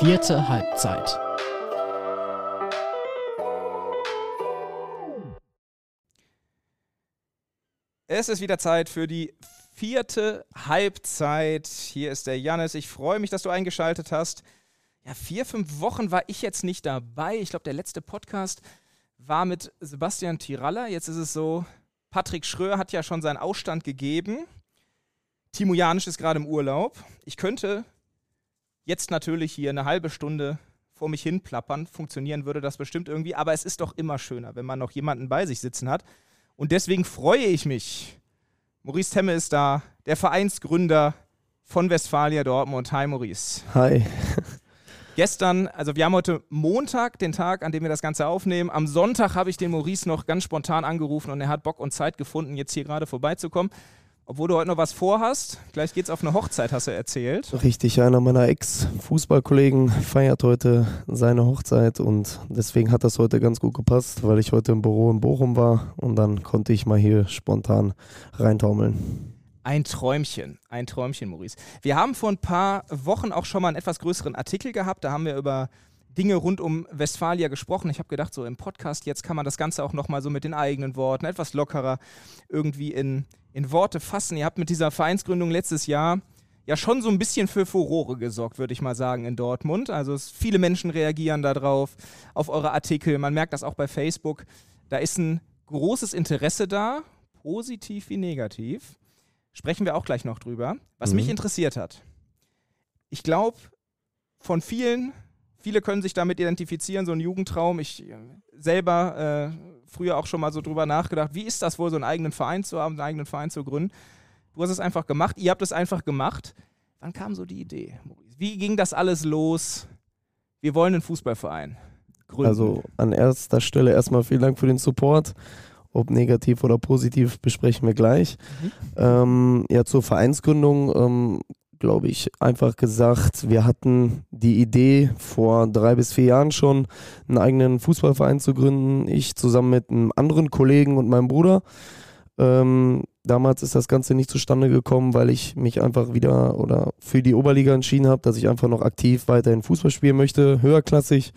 Vierte Halbzeit. Es ist wieder Zeit für die vierte Halbzeit. Hier ist der Jannis. Ich freue mich, dass du eingeschaltet hast. Ja, vier, fünf Wochen war ich jetzt nicht dabei. Ich glaube, der letzte Podcast war mit Sebastian Tiralla. Jetzt ist es so, Patrick Schröer hat ja schon seinen Ausstand gegeben. Timo Janisch ist gerade im Urlaub. Ich könnte jetzt natürlich hier eine halbe Stunde vor mich hin plappern. Funktionieren würde das bestimmt irgendwie. Aber es ist doch immer schöner, wenn man noch jemanden bei sich sitzen hat. Und deswegen freue ich mich. Maurice Temme ist da, der Vereinsgründer von Westfalia Dortmund. Hi Maurice. Hi. Gestern, also wir haben heute Montag, den Tag, an dem wir das Ganze aufnehmen. Am Sonntag habe ich den Maurice noch ganz spontan angerufen und er hat Bock und Zeit gefunden, jetzt hier gerade vorbeizukommen. Obwohl du heute noch was vorhast. Gleich geht's auf eine Hochzeit, hast du erzählt. Richtig, einer meiner Ex-Fußballkollegen feiert heute seine Hochzeit und deswegen hat das heute ganz gut gepasst, weil ich heute im Büro in Bochum war und dann konnte ich mal hier spontan reintaumeln. Ein Träumchen, ein Träumchen, Maurice. Wir haben vor ein paar Wochen auch schon mal einen etwas größeren Artikel gehabt. Da haben wir über Dinge rund um Westfalia gesprochen. Ich habe gedacht, so im Podcast jetzt kann man das Ganze auch nochmal so mit den eigenen Worten etwas lockerer irgendwie in, in Worte fassen. Ihr habt mit dieser Vereinsgründung letztes Jahr ja schon so ein bisschen für Furore gesorgt, würde ich mal sagen, in Dortmund. Also es, viele Menschen reagieren darauf, auf eure Artikel. Man merkt das auch bei Facebook. Da ist ein großes Interesse da, positiv wie negativ. Sprechen wir auch gleich noch drüber. Was mhm. mich interessiert hat. Ich glaube, von vielen, viele können sich damit identifizieren, so ein Jugendtraum. Ich äh, selber äh, früher auch schon mal so drüber nachgedacht, wie ist das wohl, so einen eigenen Verein zu haben, einen eigenen Verein zu gründen. Du hast es einfach gemacht, ihr habt es einfach gemacht. Wann kam so die Idee? Wie ging das alles los? Wir wollen einen Fußballverein gründen. Also an erster Stelle erstmal vielen Dank für den Support. Ob negativ oder positiv besprechen wir gleich. Mhm. Ähm, ja, zur Vereinsgründung ähm, glaube ich, einfach gesagt, wir hatten die Idee vor drei bis vier Jahren schon, einen eigenen Fußballverein zu gründen. Ich zusammen mit einem anderen Kollegen und meinem Bruder. Ähm, damals ist das Ganze nicht zustande gekommen, weil ich mich einfach wieder oder für die Oberliga entschieden habe, dass ich einfach noch aktiv weiterhin Fußball spielen möchte, höherklassig.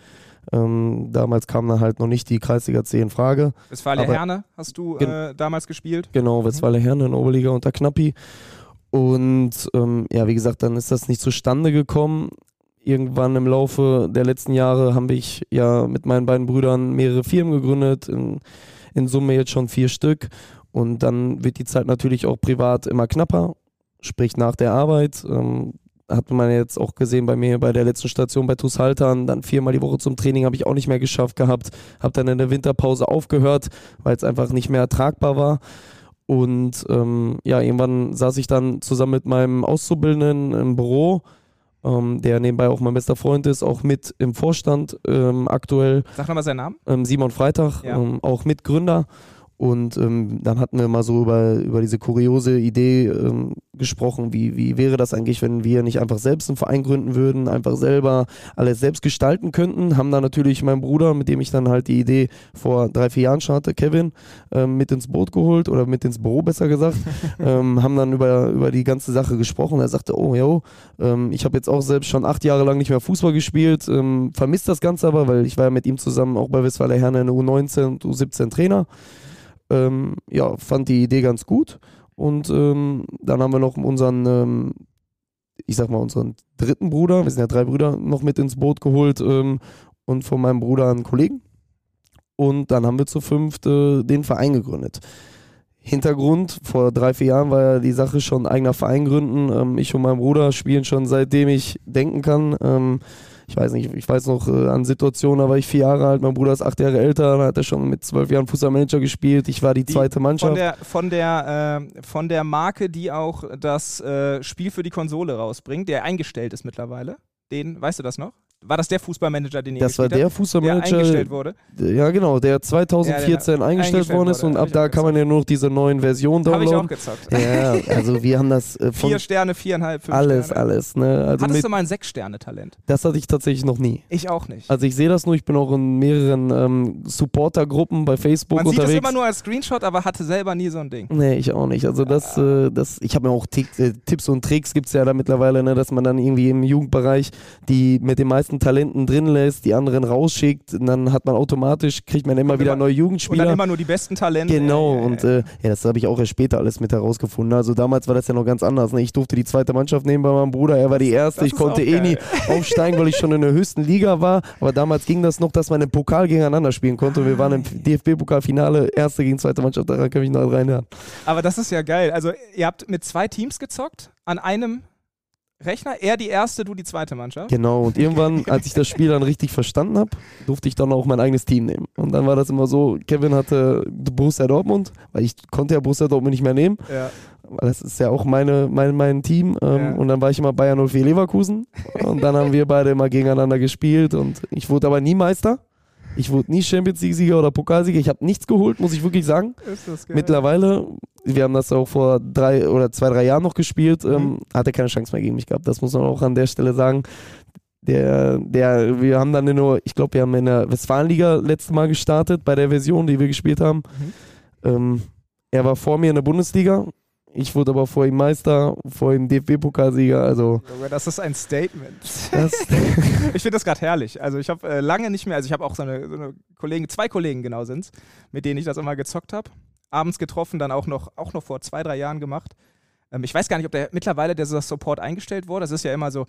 Ähm, damals kam dann halt noch nicht die Kreisliga C in Frage. Westfalia Herne hast du äh, damals gespielt? Genau, Westfalia Herne in Oberliga unter Knappi. Und ähm, ja, wie gesagt, dann ist das nicht zustande gekommen. Irgendwann im Laufe der letzten Jahre habe ich ja mit meinen beiden Brüdern mehrere Firmen gegründet, in, in Summe jetzt schon vier Stück. Und dann wird die Zeit natürlich auch privat immer knapper, sprich nach der Arbeit. Ähm, hat man jetzt auch gesehen bei mir bei der letzten Station bei TuS Haltern, dann viermal die Woche zum Training habe ich auch nicht mehr geschafft gehabt, habe dann in der Winterpause aufgehört, weil es einfach nicht mehr ertragbar war. Und ähm, ja, irgendwann saß ich dann zusammen mit meinem Auszubildenden im Büro, ähm, der nebenbei auch mein bester Freund ist, auch mit im Vorstand ähm, aktuell. Sag nochmal seinen Namen. Ähm, Simon Freitag, ja. Ähm, auch Mitgründer. Und ähm, dann hatten wir mal so über, über diese kuriose Idee ähm, gesprochen, wie, wie wäre das eigentlich, wenn wir nicht einfach selbst einen Verein gründen würden, einfach selber alles selbst gestalten könnten. Haben da natürlich meinen Bruder, mit dem ich dann halt die Idee vor drei, vier Jahren schon hatte, Kevin, ähm, mit ins Boot geholt oder mit ins Büro besser gesagt. ähm, haben dann über, über die ganze Sache gesprochen. Er sagte, oh, jo, ähm, ich habe jetzt auch selbst schon acht Jahre lang nicht mehr Fußball gespielt, ähm, vermisst das Ganze aber, weil ich war ja mit ihm zusammen auch bei Westfalia Herne in der U19 und U17 Trainer ähm, ja, fand die Idee ganz gut. Und ähm, dann haben wir noch unseren, ähm, ich sag mal, unseren dritten Bruder, wir sind ja drei Brüder, noch mit ins Boot geholt ähm, und von meinem Bruder einen Kollegen. Und dann haben wir zu fünft äh, den Verein gegründet. Hintergrund, vor drei, vier Jahren war ja die Sache schon eigener Verein gründen. Ähm, ich und mein Bruder spielen schon seitdem ich denken kann ich weiß nicht, ich weiß noch äh, an Situationen, da war ich vier Jahre alt, mein Bruder ist acht Jahre älter, da hat er schon mit zwölf Jahren Fußballmanager gespielt, ich war die, die zweite Mannschaft. Von der, von der, äh, von der Marke, die auch das äh, Spiel für die Konsole rausbringt, der eingestellt ist mittlerweile. Den, weißt du das noch? War das der Fußballmanager, den ihr Das war der Fußballmanager, der eingestellt wurde? Ja, genau, der 2014 ja, der eingestellt, eingestellt worden ist und ab da kann man ja nur noch diese neuen Versionen downloaden. Habe ich auch gezockt. Ja, also wir haben das äh, Vier Sterne, viereinhalb, fünf alles, Sterne. Alles, ne? Also Hattest du mal ein Sechs-Sterne-Talent? Das hatte ich tatsächlich noch nie. Ich auch nicht. Also ich sehe das nur, ich bin auch in mehreren ähm, Supporter-Gruppen bei Facebook man unterwegs. Man sieht das immer nur als Screenshot, aber hatte selber nie so ein Ding. Nee, ich auch nicht. Also das, äh, das ich habe mir auch äh, Tipps und Tricks gibt es ja da mittlerweile, ne, dass man dann irgendwie im Jugendbereich die mit den meisten Talenten drin lässt, die anderen rausschickt und dann hat man automatisch, kriegt man immer und wieder immer, neue Jugendspieler. Und dann immer nur die besten Talente. Genau, äh, und äh, ja, das habe ich auch erst später alles mit herausgefunden. Also damals war das ja noch ganz anders. Ne? Ich durfte die zweite Mannschaft nehmen bei meinem Bruder, er war die erste. Das ich konnte eh nie aufsteigen, weil ich schon in der höchsten Liga war. Aber damals ging das noch, dass man im Pokal gegeneinander spielen konnte. Und wir waren im ah. DFB-Pokalfinale, erste gegen zweite Mannschaft, daran kann ich noch reinhören. Aber das ist ja geil. Also ihr habt mit zwei Teams gezockt, an einem Rechner, er die erste, du die zweite Mannschaft. Genau, und irgendwann, als ich das Spiel dann richtig verstanden habe, durfte ich dann auch mein eigenes Team nehmen. Und dann war das immer so, Kevin hatte Borussia Dortmund, weil ich konnte ja Borussia Dortmund nicht mehr nehmen. Ja. Weil das ist ja auch meine, mein, mein Team. Ähm, ja. Und dann war ich immer Bayern 04 Leverkusen. Und dann haben wir beide immer gegeneinander gespielt. Und ich wurde aber nie Meister. Ich wurde nie Champions League-Sieger oder Pokalsieger. Ich habe nichts geholt, muss ich wirklich sagen. Ist das geil. Mittlerweile, wir haben das auch vor drei oder zwei, drei Jahren noch gespielt, ähm, mhm. hat er keine Chance mehr gegen mich gehabt. Das muss man auch an der Stelle sagen. Der, der, wir haben dann nur, ich glaube, wir haben in der Westfalenliga letztes Mal gestartet, bei der Version, die wir gespielt haben. Mhm. Ähm, er war vor mir in der Bundesliga ich wurde aber vor ihm Meister, vor ihm DFB-Pokalsieger. Also das ist ein Statement. ich finde das gerade herrlich. Also ich habe äh, lange nicht mehr, also ich habe auch so eine, so eine Kollegen, zwei Kollegen genau sind es, mit denen ich das immer gezockt habe. Abends getroffen, dann auch noch, auch noch vor zwei, drei Jahren gemacht. Ähm, ich weiß gar nicht, ob der mittlerweile der Support eingestellt wurde. Das ist ja immer so.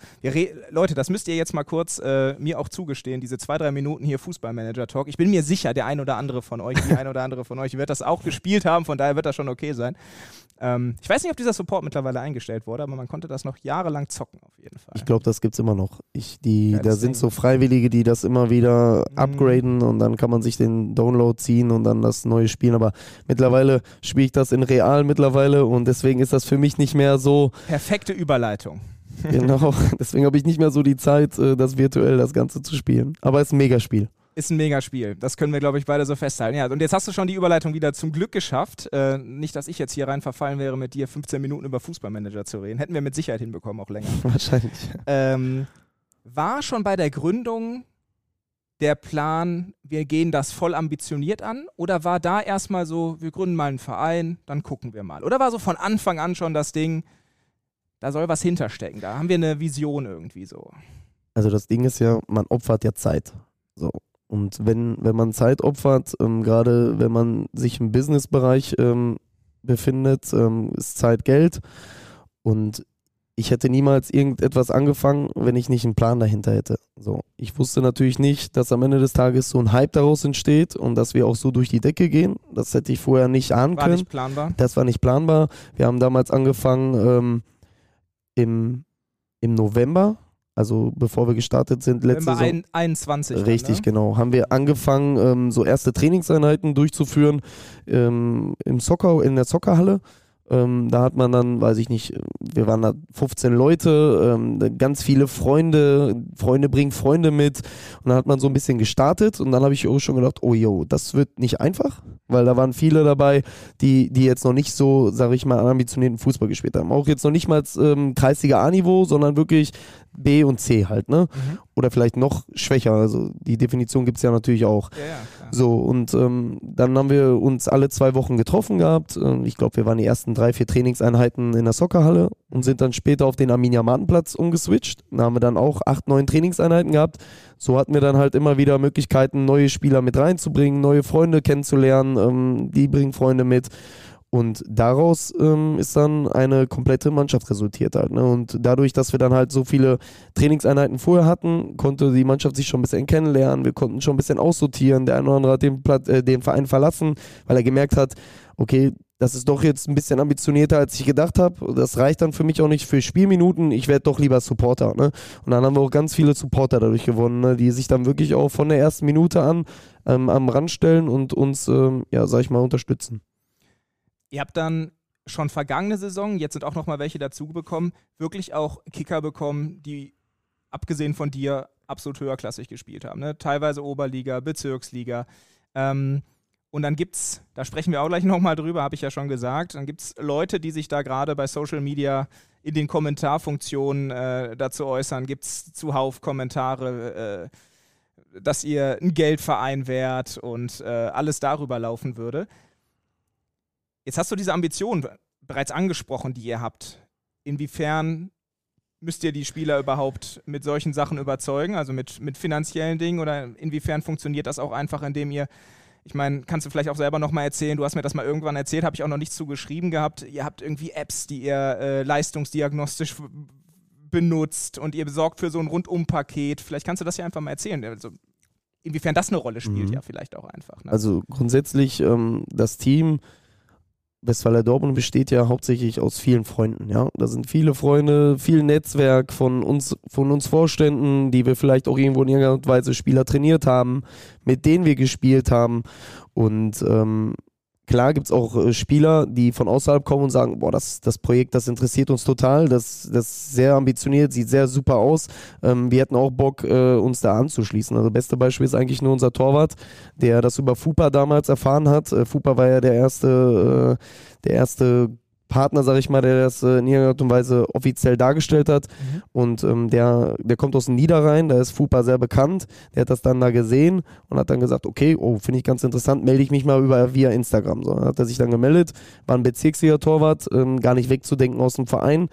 Leute, das müsst ihr jetzt mal kurz äh, mir auch zugestehen, diese zwei, drei Minuten hier Fußballmanager-Talk. Ich bin mir sicher, der ein oder andere von euch, die ein oder andere von euch wird das auch gespielt haben, von daher wird das schon okay sein. Ähm, ich weiß nicht, ob dieser Support mittlerweile eingestellt wurde, aber man konnte das noch jahrelang zocken, auf jeden Fall. Ich glaube, das gibt es immer noch. Ich, die, ja, da sind so Freiwillige, die das immer wieder mhm. upgraden und dann kann man sich den Download ziehen und dann das neue spielen. Aber mittlerweile spiele ich das in real mittlerweile und deswegen ist das für mich nicht mehr so. Perfekte Überleitung. Genau, deswegen habe ich nicht mehr so die Zeit, äh, das virtuell das Ganze zu spielen. Aber es ist ein Megaspiel ist ein Megaspiel. Das können wir, glaube ich, beide so festhalten. Ja, und jetzt hast du schon die Überleitung wieder zum Glück geschafft. Äh, nicht, dass ich jetzt hier rein verfallen wäre, mit dir 15 Minuten über Fußballmanager zu reden. Hätten wir mit Sicherheit hinbekommen, auch länger. Wahrscheinlich. Ähm, war schon bei der Gründung der Plan, wir gehen das voll ambitioniert an? Oder war da erstmal so, wir gründen mal einen Verein, dann gucken wir mal? Oder war so von Anfang an schon das Ding, da soll was hinterstecken, da haben wir eine Vision irgendwie so? Also das Ding ist ja, man opfert ja Zeit. So. Und wenn, wenn man Zeit opfert, ähm, gerade wenn man sich im Businessbereich ähm, befindet, ähm, ist Zeit Geld. Und ich hätte niemals irgendetwas angefangen, wenn ich nicht einen Plan dahinter hätte. So, ich wusste natürlich nicht, dass am Ende des Tages so ein Hype daraus entsteht und dass wir auch so durch die Decke gehen. Das hätte ich vorher nicht ahnen war können. War nicht planbar. Das war nicht planbar. Wir haben damals angefangen ähm, im, im November also bevor wir gestartet sind, letzte Saison. 21. Richtig, ne? genau. Haben wir angefangen, ähm, so erste Trainingseinheiten durchzuführen ähm, im Soccer, in der Soccerhalle. Ähm, da hat man dann, weiß ich nicht, wir waren da 15 Leute, ähm, ganz viele Freunde, Freunde bringen Freunde mit. Und dann hat man so ein bisschen gestartet und dann habe ich auch schon gedacht, oh yo, das wird nicht einfach, weil da waren viele dabei, die, die jetzt noch nicht so, sage ich mal, ambitionierten Fußball gespielt haben. Auch jetzt noch nicht mal ähm, Kreisliga A-Niveau, sondern wirklich B und C halt, ne? Mhm. Oder vielleicht noch schwächer. Also die Definition gibt es ja natürlich auch. Ja, ja, so, und ähm, dann haben wir uns alle zwei Wochen getroffen gehabt. Ähm, ich glaube, wir waren die ersten drei, vier Trainingseinheiten in der Soccerhalle und sind dann später auf den Arminia Martenplatz umgeswitcht. Da haben wir dann auch acht, neun Trainingseinheiten gehabt. So hatten wir dann halt immer wieder Möglichkeiten, neue Spieler mit reinzubringen, neue Freunde kennenzulernen. Ähm, die bringen Freunde mit. Und daraus ähm, ist dann eine komplette Mannschaft resultiert halt. Ne? Und dadurch, dass wir dann halt so viele Trainingseinheiten vorher hatten, konnte die Mannschaft sich schon ein bisschen kennenlernen. Wir konnten schon ein bisschen aussortieren. Der eine oder andere hat den, Platz, äh, den Verein verlassen, weil er gemerkt hat, okay, das ist doch jetzt ein bisschen ambitionierter, als ich gedacht habe. Das reicht dann für mich auch nicht für Spielminuten. Ich werde doch lieber Supporter. Ne? Und dann haben wir auch ganz viele Supporter dadurch gewonnen, ne? die sich dann wirklich auch von der ersten Minute an ähm, am Rand stellen und uns, ähm, ja, sag ich mal, unterstützen. Ihr habt dann schon vergangene Saison, jetzt sind auch noch mal welche dazu bekommen, wirklich auch Kicker bekommen, die abgesehen von dir absolut höherklassig gespielt haben. Ne? Teilweise Oberliga, Bezirksliga. Ähm, und dann gibt es, da sprechen wir auch gleich nochmal drüber, habe ich ja schon gesagt, dann gibt es Leute, die sich da gerade bei Social Media in den Kommentarfunktionen äh, dazu äußern. Gibt es zuhauf Kommentare, äh, dass ihr ein Geldverein wärt und äh, alles darüber laufen würde. Jetzt hast du diese Ambition bereits angesprochen, die ihr habt. Inwiefern müsst ihr die Spieler überhaupt mit solchen Sachen überzeugen, also mit, mit finanziellen Dingen oder inwiefern funktioniert das auch einfach, indem ihr ich meine, kannst du vielleicht auch selber nochmal erzählen, du hast mir das mal irgendwann erzählt, habe ich auch noch nicht zugeschrieben gehabt. Ihr habt irgendwie Apps, die ihr äh, leistungsdiagnostisch benutzt und ihr besorgt für so ein Rundumpaket. Vielleicht kannst du das ja einfach mal erzählen. Also, inwiefern das eine Rolle spielt, mhm. ja, vielleicht auch einfach. Ne? Also grundsätzlich ähm, das Team Westfaler Dortmund besteht ja hauptsächlich aus vielen Freunden, ja. Da sind viele Freunde, viel Netzwerk von uns, von uns Vorständen, die wir vielleicht auch irgendwo in irgendeiner Weise Spieler trainiert haben, mit denen wir gespielt haben. Und ähm, Klar gibt es auch äh, Spieler, die von außerhalb kommen und sagen, boah, das, das Projekt, das interessiert uns total, das, das ist sehr ambitioniert, sieht sehr super aus. Ähm, wir hätten auch Bock, äh, uns da anzuschließen. Also beste Beispiel ist eigentlich nur unser Torwart, der das über FUPA damals erfahren hat. Äh, FUPA war ja der erste, äh, der erste Partner, sag ich mal, der das äh, in irgendeiner Art und Weise offiziell dargestellt hat. Mhm. Und ähm, der, der kommt aus dem Niederrhein, da ist FUPA sehr bekannt. Der hat das dann da gesehen und hat dann gesagt, okay, oh, finde ich ganz interessant, melde ich mich mal über via Instagram. So, dann hat er sich dann gemeldet, war ein Bezirksliga Torwart, ähm, gar nicht wegzudenken aus dem Verein.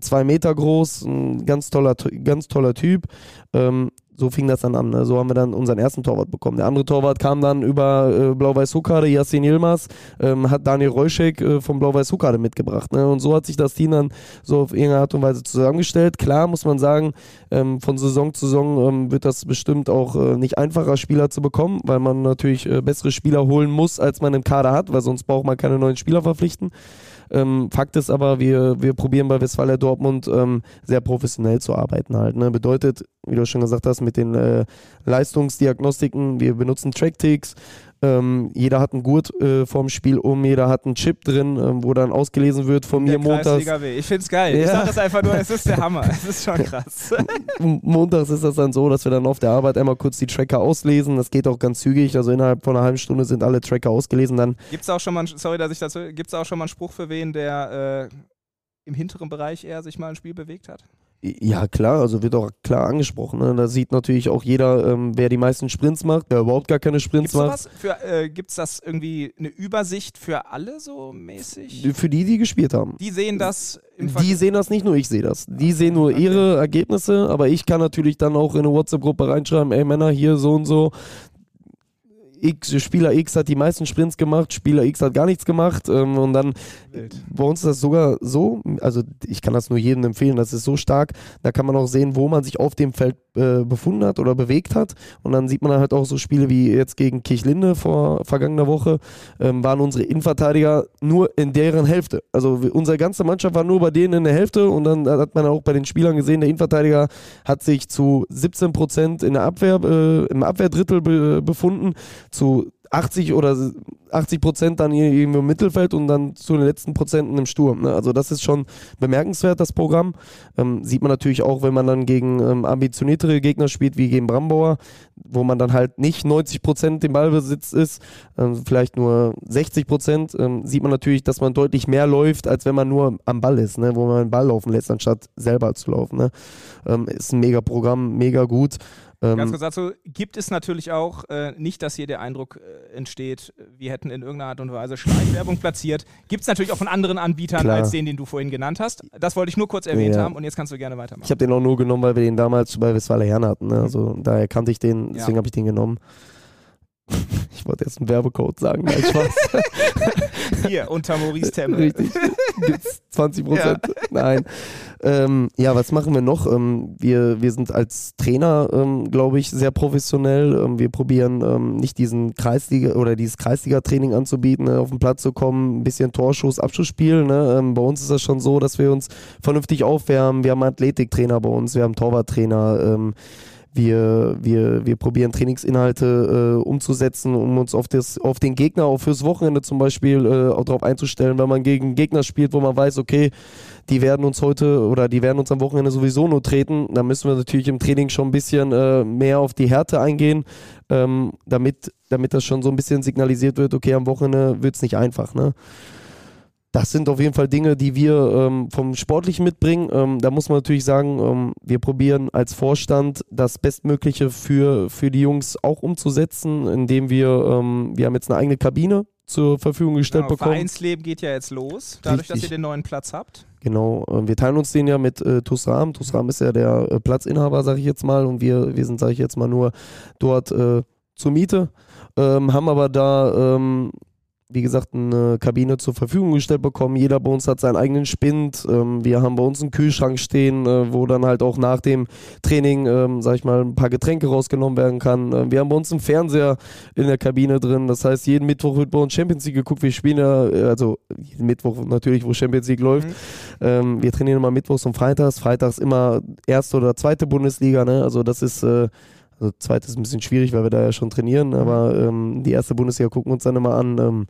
Zwei Meter groß, ein ganz toller, ganz toller Typ. Ähm, so fing das dann an. Ne? So haben wir dann unseren ersten Torwart bekommen. Der andere Torwart kam dann über äh, Blau-Weiß Huckade, Yassin Yilmaz, ähm, hat Daniel Reuschek äh, von Blau-Weiß Huckade mitgebracht. Ne? Und so hat sich das Team dann so auf irgendeine Art und Weise zusammengestellt. Klar muss man sagen, ähm, von Saison zu Saison ähm, wird das bestimmt auch äh, nicht einfacher, Spieler zu bekommen, weil man natürlich äh, bessere Spieler holen muss, als man im Kader hat, weil sonst braucht man keine neuen Spieler verpflichten. Ähm, Fakt ist aber, wir, wir probieren bei Westfalia Dortmund ähm, sehr professionell zu arbeiten halt. Ne? Bedeutet, wie du schon gesagt hast, mit den äh, Leistungsdiagnostiken, wir benutzen Trackticks, ähm, jeder hat einen Gurt äh, vorm Spiel um, jeder hat einen Chip drin, ähm, wo dann ausgelesen wird von der mir montags. Ich finde es geil. Ja. Ich sage das einfach nur, es ist der Hammer. Es ist schon krass. montags ist das dann so, dass wir dann auf der Arbeit einmal kurz die Tracker auslesen. Das geht auch ganz zügig. Also innerhalb von einer halben Stunde sind alle Tracker ausgelesen. Dann gibt es auch schon mal, sorry, dass ich das, gibt es auch schon mal einen Spruch für wen, der äh, im hinteren Bereich eher sich mal ein Spiel bewegt hat? Ja, klar, also wird auch klar angesprochen. Ne? Da sieht natürlich auch jeder, ähm, wer die meisten Sprints macht, wer überhaupt gar keine Sprints Gibt's macht. Äh, Gibt es das irgendwie eine Übersicht für alle so mäßig? Für die, die gespielt haben. Die sehen das im Die sehen das nicht nur, ich sehe das. Die sehen nur okay. ihre Ergebnisse, aber ich kann natürlich dann auch in eine WhatsApp-Gruppe reinschreiben, ey Männer, hier so und so, X, Spieler X hat die meisten Sprints gemacht, Spieler X hat gar nichts gemacht. Ähm, und dann Wild. bei uns ist das sogar so, also ich kann das nur jedem empfehlen, das ist so stark, da kann man auch sehen, wo man sich auf dem Feld äh, befunden hat oder bewegt hat. Und dann sieht man halt auch so Spiele wie jetzt gegen Kirchlinde vor vergangener Woche, ähm, waren unsere Innenverteidiger nur in deren Hälfte. Also unsere ganze Mannschaft war nur bei denen in der Hälfte und dann hat man auch bei den Spielern gesehen, der Innenverteidiger hat sich zu 17 Prozent in der Abwehr, äh, im Abwehrdrittel be befunden, zu 80 oder 80 Prozent dann irgendwo im Mittelfeld und dann zu den letzten Prozenten im Sturm. Ne? Also das ist schon bemerkenswert, das Programm. Ähm, sieht man natürlich auch, wenn man dann gegen ähm, ambitioniertere Gegner spielt, wie gegen Brambauer, wo man dann halt nicht 90 Prozent im Ballbesitz ist, ähm, vielleicht nur 60 Prozent, ähm, sieht man natürlich, dass man deutlich mehr läuft, als wenn man nur am Ball ist, ne? wo man den Ball laufen lässt, anstatt selber zu laufen. Ne? Ähm, ist ein mega Programm, mega gut. Ähm, Ganz kurz dazu, gibt es natürlich auch äh, nicht, dass hier der Eindruck äh, entsteht, wir hätten in irgendeiner Art und Weise Schleichwerbung platziert. Gibt es natürlich auch von anderen Anbietern Klar. als den, den du vorhin genannt hast. Das wollte ich nur kurz erwähnt ja. haben und jetzt kannst du gerne weitermachen. Ich habe den auch nur genommen, weil wir den damals bei Westfaler Herne hatten. Ne? Also daher kannte ich den, deswegen ja. habe ich den genommen. Ich wollte jetzt einen Werbecode sagen, nein, Spaß. Hier, unter Maurice Temme. Richtig. Gibt's 20 Prozent? Ja. Nein. Ähm, ja, was machen wir noch? Ähm, wir, wir sind als Trainer, ähm, glaube ich, sehr professionell. Ähm, wir probieren ähm, nicht diesen Kreisliga oder dieses Kreisliga-Training anzubieten, ne, auf den Platz zu kommen, ein bisschen Torschuss, Abschlussspiel. Ne? Ähm, bei uns ist das schon so, dass wir uns vernünftig aufwärmen. Wir haben Athletiktrainer bei uns, wir haben Torwarttrainer wir, wir, wir probieren Trainingsinhalte äh, umzusetzen, um uns auf, das, auf den Gegner, auch fürs Wochenende zum Beispiel, äh, auch darauf einzustellen, wenn man gegen Gegner spielt, wo man weiß, okay, die werden uns heute oder die werden uns am Wochenende sowieso nur treten, dann müssen wir natürlich im Training schon ein bisschen äh, mehr auf die Härte eingehen, ähm, damit, damit das schon so ein bisschen signalisiert wird, okay, am Wochenende wird es nicht einfach. Ne? Das sind auf jeden Fall Dinge, die wir ähm, vom Sportlichen mitbringen. Ähm, da muss man natürlich sagen, ähm, wir probieren als Vorstand das Bestmögliche für, für die Jungs auch umzusetzen, indem wir, ähm, wir haben jetzt eine eigene Kabine zur Verfügung gestellt genau, bekommen. Vereinsleben geht ja jetzt los, dadurch, Richtig. dass ihr den neuen Platz habt. Genau, ähm, wir teilen uns den ja mit äh, Tusram. Tusram ist ja der äh, Platzinhaber, sage ich jetzt mal, und wir, wir sind, sage ich jetzt mal, nur dort äh, zur Miete. Ähm, haben aber da ähm, wie gesagt, eine Kabine zur Verfügung gestellt bekommen. Jeder bei uns hat seinen eigenen Spind. Ähm, wir haben bei uns einen Kühlschrank stehen, äh, wo dann halt auch nach dem Training, ähm, sag ich mal, ein paar Getränke rausgenommen werden kann. Äh, wir haben bei uns einen Fernseher in der Kabine drin. Das heißt, jeden Mittwoch wird bei uns Champions League geguckt. Wir spielen ja, äh, also jeden Mittwoch natürlich, wo Champions League läuft. Mhm. Ähm, wir trainieren immer Mittwochs und Freitags. Freitags immer erste oder zweite Bundesliga. Ne? Also das ist äh, also zweites ist ein bisschen schwierig, weil wir da ja schon trainieren, aber ähm, die erste Bundesliga gucken uns dann immer an. Ähm,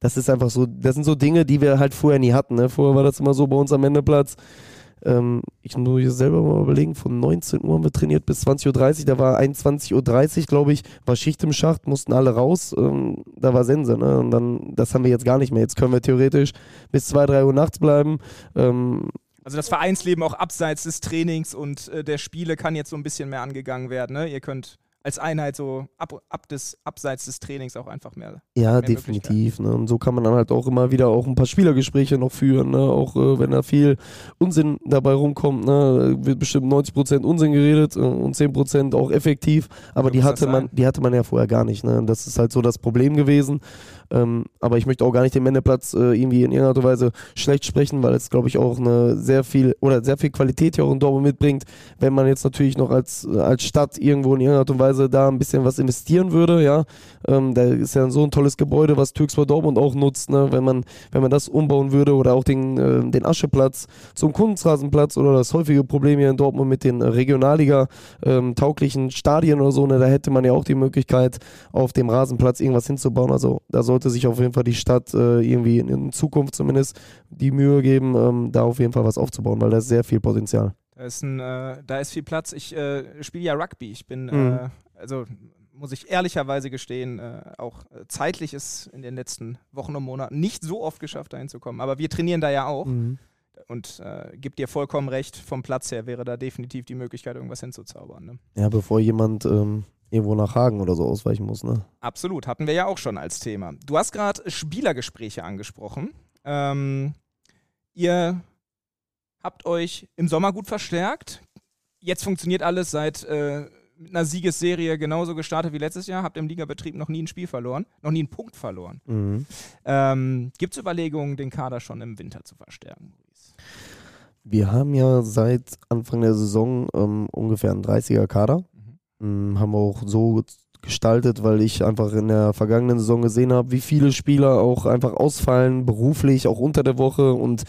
das ist einfach so, das sind so Dinge, die wir halt vorher nie hatten. Ne? Vorher war das immer so bei uns am Endeplatz. Ähm, ich muss mir selber mal überlegen, von 19 Uhr haben wir trainiert bis 20.30 Uhr, da war 21.30 Uhr, glaube ich, war Schicht im Schacht, mussten alle raus, ähm, da war Sense, ne? Und dann, das haben wir jetzt gar nicht mehr. Jetzt können wir theoretisch bis 2, 3 Uhr nachts bleiben. Ähm, also das Vereinsleben auch abseits des Trainings und äh, der Spiele kann jetzt so ein bisschen mehr angegangen werden. Ne? Ihr könnt als Einheit so ab, ab des, abseits des Trainings auch einfach mehr. Ja, mehr definitiv. Ne? Und so kann man dann halt auch immer wieder auch ein paar Spielergespräche noch führen. Ne? Auch äh, wenn da viel Unsinn dabei rumkommt, ne? wird bestimmt 90% Unsinn geredet äh, und 10% auch effektiv. Aber die hatte, man, die hatte man ja vorher gar nicht. Ne? Das ist halt so das Problem gewesen. Ähm, aber ich möchte auch gar nicht den Mendeplatz äh, irgendwie in irgendeiner Art und Weise schlecht sprechen, weil es, glaube ich, auch eine sehr viel oder sehr viel Qualität hier auch in Dortmund mitbringt, wenn man jetzt natürlich noch als, als Stadt irgendwo in irgendeiner Art und Weise da ein bisschen was investieren würde, ja. Ähm, da ist ja so ein tolles Gebäude, was Türkspor Dortmund auch nutzt, ne? wenn, man, wenn man das umbauen würde oder auch den, äh, den Ascheplatz zum Kunstrasenplatz oder das häufige Problem hier in Dortmund mit den Regionalliga ähm, Stadien oder so, ne? da hätte man ja auch die Möglichkeit, auf dem Rasenplatz irgendwas hinzubauen. Also da soll sollte sich auf jeden Fall die Stadt äh, irgendwie in, in, Zukunft zumindest die Mühe geben, ähm, da auf jeden Fall was aufzubauen, weil da ist sehr viel Potenzial. Da ist, ein, äh, da ist viel Platz. Ich äh, spiele ja Rugby. Ich bin, mhm. Äh, also muss ich ehrlicherweise gestehen, äh, auch äh, zeitlich ist in den letzten Wochen und Monaten nicht so oft geschafft, da hinzukommen. Aber wir trainieren da ja auch. Mhm. Und äh, gibt dir vollkommen recht, vom Platz her wäre da definitiv die Möglichkeit, irgendwas hinzuzaubern. Ne? Ja, bevor jemand ähm, irgendwo nach Hagen oder so ausweichen muss, ne? Absolut, hatten wir ja auch schon als Thema. Du hast gerade Spielergespräche angesprochen. Ähm, ihr habt euch im Sommer gut verstärkt. Jetzt funktioniert alles seit äh, einer Siegesserie genauso gestartet wie letztes Jahr. Habt im Ligabetrieb noch nie ein Spiel verloren, noch nie einen Punkt verloren. Mhm. Ähm, Gibt es Überlegungen, den Kader schon im Winter zu verstärken, Wir haben ja seit Anfang der Saison ähm, ungefähr einen 30er Kader. Ähm, haben wir auch so gestaltet, weil ich einfach in der vergangenen Saison gesehen habe, wie viele Spieler auch einfach ausfallen, beruflich, auch unter der Woche und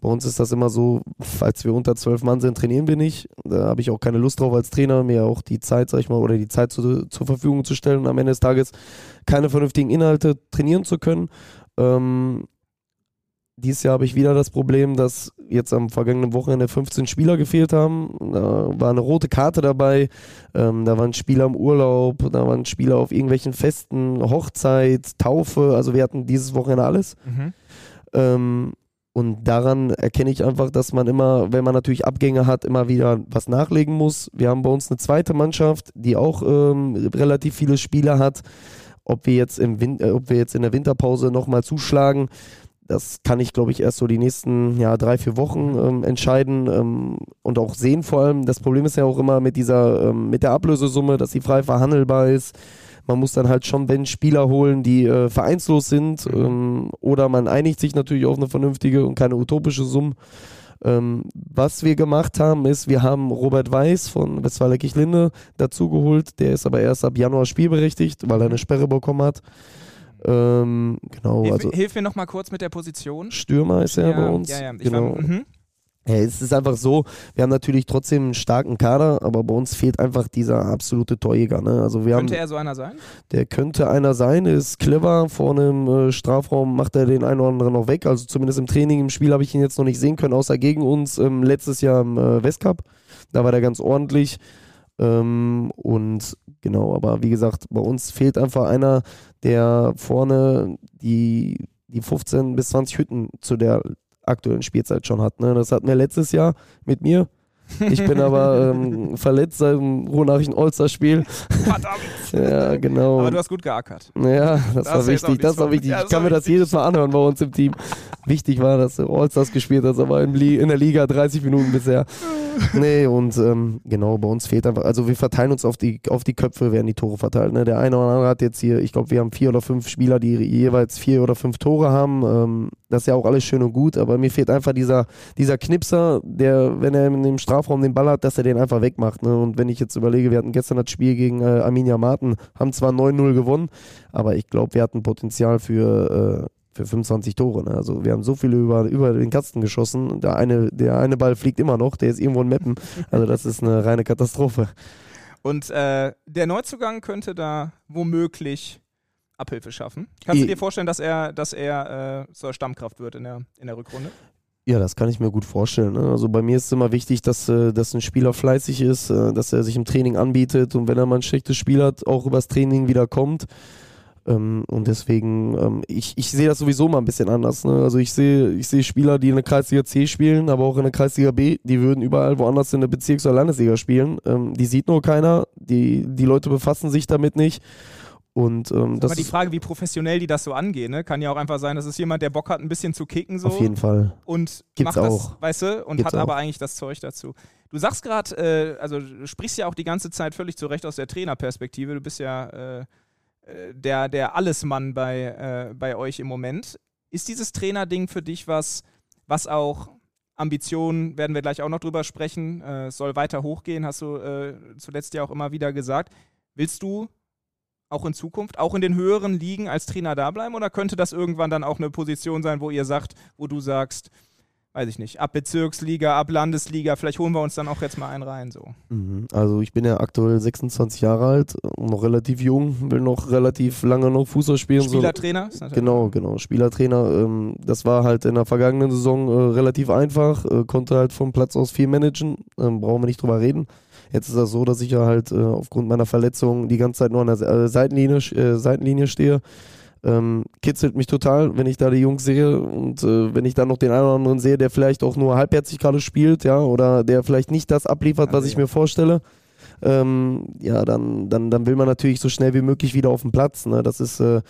bei uns ist das immer so, falls wir unter zwölf Mann sind, trainieren wir nicht. Da habe ich auch keine Lust drauf als Trainer, mir auch die Zeit, sag ich mal, oder die Zeit zu, zur Verfügung zu stellen und am Ende des Tages keine vernünftigen Inhalte trainieren zu können. Ähm, dieses Jahr habe ich wieder das Problem, dass jetzt am vergangenen Wochenende 15 Spieler gefehlt haben. Da war eine rote Karte dabei, ähm, da waren Spieler im Urlaub, da waren Spieler auf irgendwelchen Festen, Hochzeit, Taufe. Also wir hatten dieses Wochenende alles. Mhm. Ähm, und daran erkenne ich einfach, dass man immer, wenn man natürlich Abgänge hat, immer wieder was nachlegen muss. Wir haben bei uns eine zweite Mannschaft, die auch ähm, relativ viele Spieler hat. Ob wir jetzt im Win äh, ob wir jetzt in der Winterpause nochmal zuschlagen, das kann ich, glaube ich, erst so die nächsten ja, drei, vier Wochen ähm, entscheiden ähm, und auch sehen vor allem. Das Problem ist ja auch immer mit dieser, ähm, mit der Ablösesumme, dass sie frei verhandelbar ist. Man muss dann halt schon, wenn Spieler holen, die äh, vereinslos sind, mhm. ähm, oder man einigt sich natürlich auf eine vernünftige und keine utopische Summe. Ähm, was wir gemacht haben, ist, wir haben Robert Weiß von Westfaler Kichlinde dazugeholt. Der ist aber erst ab Januar spielberechtigt, weil er eine Sperre bekommen hat. Ähm, genau, hilf, also. Hilf mir noch mal kurz mit der Position. Stürmer ist er ja, bei uns. Ja, ja. genau. War, mhm. es ist einfach so, wir haben natürlich trotzdem einen starken Kader, aber bei uns fehlt einfach dieser absolute Torjäger. Ne? Also wir könnte haben, er so einer sein? Der könnte einer sein, ist clever, vor einem äh, Strafraum macht er den einen oder anderen noch weg. Also zumindest im Training, im Spiel habe ich ihn jetzt noch nicht sehen können, außer gegen uns ähm, letztes Jahr im äh, Westcup. Da war der ganz ordentlich. Ähm, und genau, aber wie gesagt, bei uns fehlt einfach einer, der vorne die, die 15 bis 20 Hütten zu der aktuellen Spielzeit schon hat. Ne? Das hatten wir letztes Jahr mit mir. Ich bin aber ähm, verletzt seit dem Ruhrnachrichten All-Star-Spiel. Verdammt! ja, genau. Aber du hast gut geackert. Ja, das, das war wichtig. Das war wichtig. Ja, ich kann mir das jedes Mal anhören bei uns im Team. Wichtig war, dass du All-Stars gespielt hast, aber in, der Liga 30 Minuten bisher. nee, und ähm, genau, bei uns fehlt einfach, also wir verteilen uns auf die, auf die Köpfe, werden die Tore verteilt. Ne? Der eine oder andere hat jetzt hier, ich glaube, wir haben vier oder fünf Spieler, die jeweils vier oder fünf Tore haben. Ähm, das ist ja auch alles schön und gut, aber mir fehlt einfach dieser, dieser Knipser, der, wenn er in dem Strafraum den Ball hat, dass er den einfach wegmacht. Ne? Und wenn ich jetzt überlege, wir hatten gestern das Spiel gegen äh, Arminia Marten, haben zwar 9-0 gewonnen, aber ich glaube, wir hatten Potenzial für. Äh, für 25 Tore. Ne? Also wir haben so viele über, über den Kasten geschossen. Der eine, der eine Ball fliegt immer noch, der ist irgendwo in Meppen. Also das ist eine reine Katastrophe. Und äh, der Neuzugang könnte da womöglich Abhilfe schaffen. Kannst du dir vorstellen, dass er, dass er äh, zur Stammkraft wird in der, in der Rückrunde? Ja, das kann ich mir gut vorstellen. Ne? Also bei mir ist es immer wichtig, dass, äh, dass ein Spieler fleißig ist, äh, dass er sich im Training anbietet und wenn er mal ein schlechtes Spiel hat, auch übers Training wieder kommt. Ähm, und deswegen, ähm, ich, ich sehe das sowieso mal ein bisschen anders. Ne? Also ich sehe ich seh Spieler, die in der Kreisliga C spielen, aber auch in der Kreisliga B, die würden überall woanders in der Bezirks- oder Landesliga spielen. Ähm, die sieht nur keiner, die, die Leute befassen sich damit nicht. Und, ähm, das ist die Frage, wie professionell die das so angehen. Ne? Kann ja auch einfach sein, dass es jemand, der Bock hat, ein bisschen zu kicken. So, Auf jeden Fall. Und Gibt's macht auch. das, weißt du, und Gibt's hat auch. aber eigentlich das Zeug dazu. Du sagst gerade, äh, also du sprichst ja auch die ganze Zeit völlig zurecht aus der Trainerperspektive. Du bist ja äh, äh, der, der Allesmann bei, äh, bei euch im Moment. Ist dieses Trainerding für dich was, was auch Ambitionen, werden wir gleich auch noch drüber sprechen, äh, soll weiter hochgehen, hast du äh, zuletzt ja auch immer wieder gesagt. Willst du auch in Zukunft, auch in den höheren Ligen als Trainer da bleiben oder könnte das irgendwann dann auch eine Position sein, wo ihr sagt, wo du sagst, weiß ich nicht, ab Bezirksliga, ab Landesliga, vielleicht holen wir uns dann auch jetzt mal einen rein. So. Mhm. Also ich bin ja aktuell 26 Jahre alt, noch relativ jung, will noch relativ lange noch Fußball spielen. Spielertrainer? So. Genau, genau, Spielertrainer. Ähm, das war halt in der vergangenen Saison äh, relativ einfach, äh, konnte halt vom Platz aus viel managen, ähm, brauchen wir nicht drüber reden. Jetzt ist das so, dass ich ja halt äh, aufgrund meiner Verletzung die ganze Zeit nur an der Seitenlinie, Seitenlinie stehe ähm, kitzelt mich total, wenn ich da die Jungs sehe und äh, wenn ich dann noch den einen oder anderen sehe, der vielleicht auch nur halbherzig gerade spielt, ja, oder der vielleicht nicht das abliefert, was ich mir vorstelle. Ähm, ja, dann, dann, dann will man natürlich so schnell wie möglich wieder auf den Platz. Ne? Das ist, äh,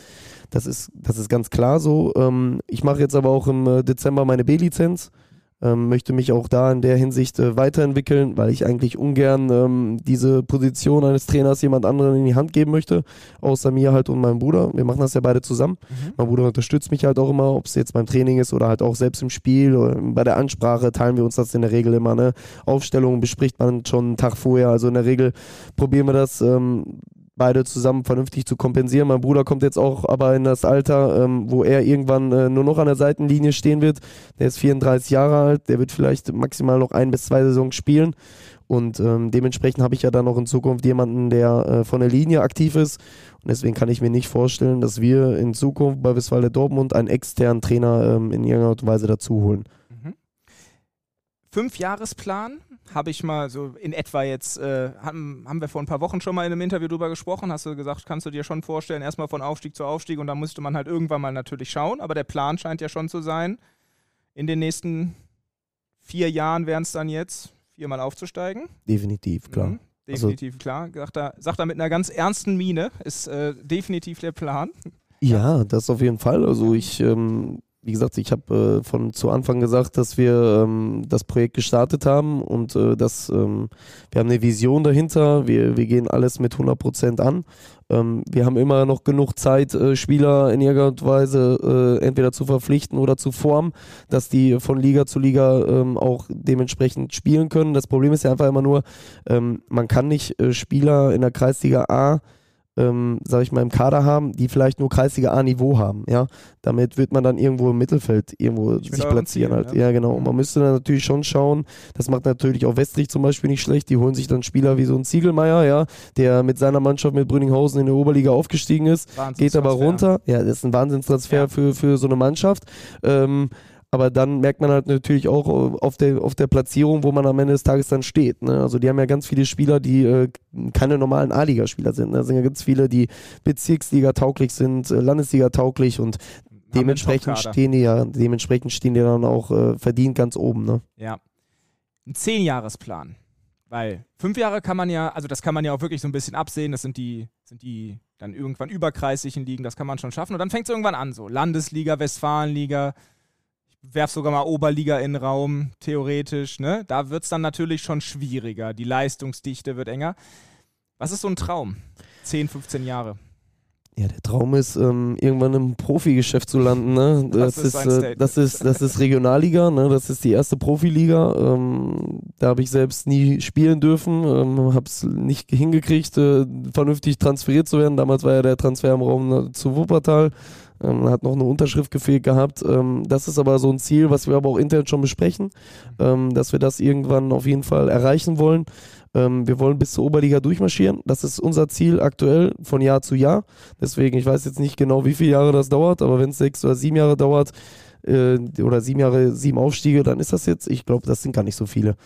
das ist, das ist ganz klar so. Ähm, ich mache jetzt aber auch im äh, Dezember meine B-Lizenz. Ähm, möchte mich auch da in der Hinsicht äh, weiterentwickeln, weil ich eigentlich ungern ähm, diese Position eines Trainers jemand anderen in die Hand geben möchte, außer mir halt und meinem Bruder. Wir machen das ja beide zusammen. Mhm. Mein Bruder unterstützt mich halt auch immer, ob es jetzt beim Training ist oder halt auch selbst im Spiel. Oder bei der Ansprache teilen wir uns das in der Regel immer. Ne? Aufstellungen bespricht man schon einen Tag vorher. Also in der Regel probieren wir das ähm, beide zusammen vernünftig zu kompensieren. Mein Bruder kommt jetzt auch aber in das Alter, ähm, wo er irgendwann äh, nur noch an der Seitenlinie stehen wird. Der ist 34 Jahre alt, der wird vielleicht maximal noch ein bis zwei Saisons spielen. Und ähm, dementsprechend habe ich ja dann noch in Zukunft jemanden, der äh, von der Linie aktiv ist. Und deswegen kann ich mir nicht vorstellen, dass wir in Zukunft bei Westfalia Dortmund einen externen Trainer ähm, in irgendeiner Art und Weise dazu holen. Mhm. Fünfjahresplan habe ich mal so in etwa jetzt, äh, haben, haben wir vor ein paar Wochen schon mal in einem Interview drüber gesprochen, hast du gesagt, kannst du dir schon vorstellen, erstmal von Aufstieg zu Aufstieg und dann müsste man halt irgendwann mal natürlich schauen, aber der Plan scheint ja schon zu sein, in den nächsten vier Jahren wären es dann jetzt, viermal aufzusteigen. Definitiv, klar. Mhm, definitiv, also, klar. Sagt er, sagt er mit einer ganz ernsten Miene, ist äh, definitiv der Plan. Ja, das auf jeden Fall. Also ich ähm, wie gesagt, ich habe äh, von zu Anfang gesagt, dass wir ähm, das Projekt gestartet haben und äh, dass ähm, wir haben eine Vision dahinter. Wir, wir gehen alles mit 100 Prozent an. Ähm, wir haben immer noch genug Zeit, äh, Spieler in irgendeiner Weise äh, entweder zu verpflichten oder zu formen, dass die von Liga zu Liga ähm, auch dementsprechend spielen können. Das Problem ist ja einfach immer nur, ähm, man kann nicht äh, Spieler in der Kreisliga A ähm, sag ich mal, im Kader haben, die vielleicht nur Kreisliga A-Niveau haben, ja. Damit wird man dann irgendwo im Mittelfeld irgendwo ich sich platzieren halt. Ja. ja, genau. Und man mhm. müsste dann natürlich schon schauen, das macht natürlich auch Westrich zum Beispiel nicht schlecht, die holen sich dann Spieler wie so ein Ziegelmeier, ja, der mit seiner Mannschaft mit Brünninghausen in der Oberliga aufgestiegen ist, geht aber runter. Ja, das ist ein Wahnsinnstransfer ja. für, für so eine Mannschaft. Ähm, aber dann merkt man halt natürlich auch äh, auf der, auf der Platzierung, wo man am Ende des Tages dann steht. Ne? Also die haben ja ganz viele Spieler, die äh, keine normalen A-Liga-Spieler sind. Ne? Da sind ja ganz viele, die Bezirksliga tauglich sind, äh, Landesliga tauglich und dementsprechend stehen die ja, dementsprechend stehen die dann auch äh, verdient ganz oben. Ne? Ja. Ein Zehnjahresplan. Weil fünf Jahre kann man ja, also das kann man ja auch wirklich so ein bisschen absehen, das sind die, sind die dann irgendwann überkreislichen Ligen, das kann man schon schaffen. Und dann fängt es irgendwann an, so Landesliga, Westfalenliga, werf sogar mal Oberliga in den Raum, theoretisch. Ne? Da wird es dann natürlich schon schwieriger. Die Leistungsdichte wird enger. Was ist so ein Traum? 10, 15 Jahre. Ja, der Traum ist, ähm, irgendwann im Profigeschäft zu landen. Ne? Das, das, ist, äh, das, ist, das ist Regionalliga, ne? das ist die erste Profiliga. Ähm, da habe ich selbst nie spielen dürfen, ähm, habe es nicht hingekriegt, äh, vernünftig transferiert zu werden. Damals war ja der Transfer im Raum äh, zu Wuppertal. Ähm, hat noch eine Unterschrift gefehlt gehabt. Ähm, das ist aber so ein Ziel, was wir aber auch intern schon besprechen, ähm, dass wir das irgendwann auf jeden Fall erreichen wollen. Ähm, wir wollen bis zur Oberliga durchmarschieren. Das ist unser Ziel aktuell von Jahr zu Jahr. Deswegen, ich weiß jetzt nicht genau, wie viele Jahre das dauert, aber wenn es sechs oder sieben Jahre dauert, äh, oder sieben Jahre, sieben Aufstiege, dann ist das jetzt, ich glaube, das sind gar nicht so viele.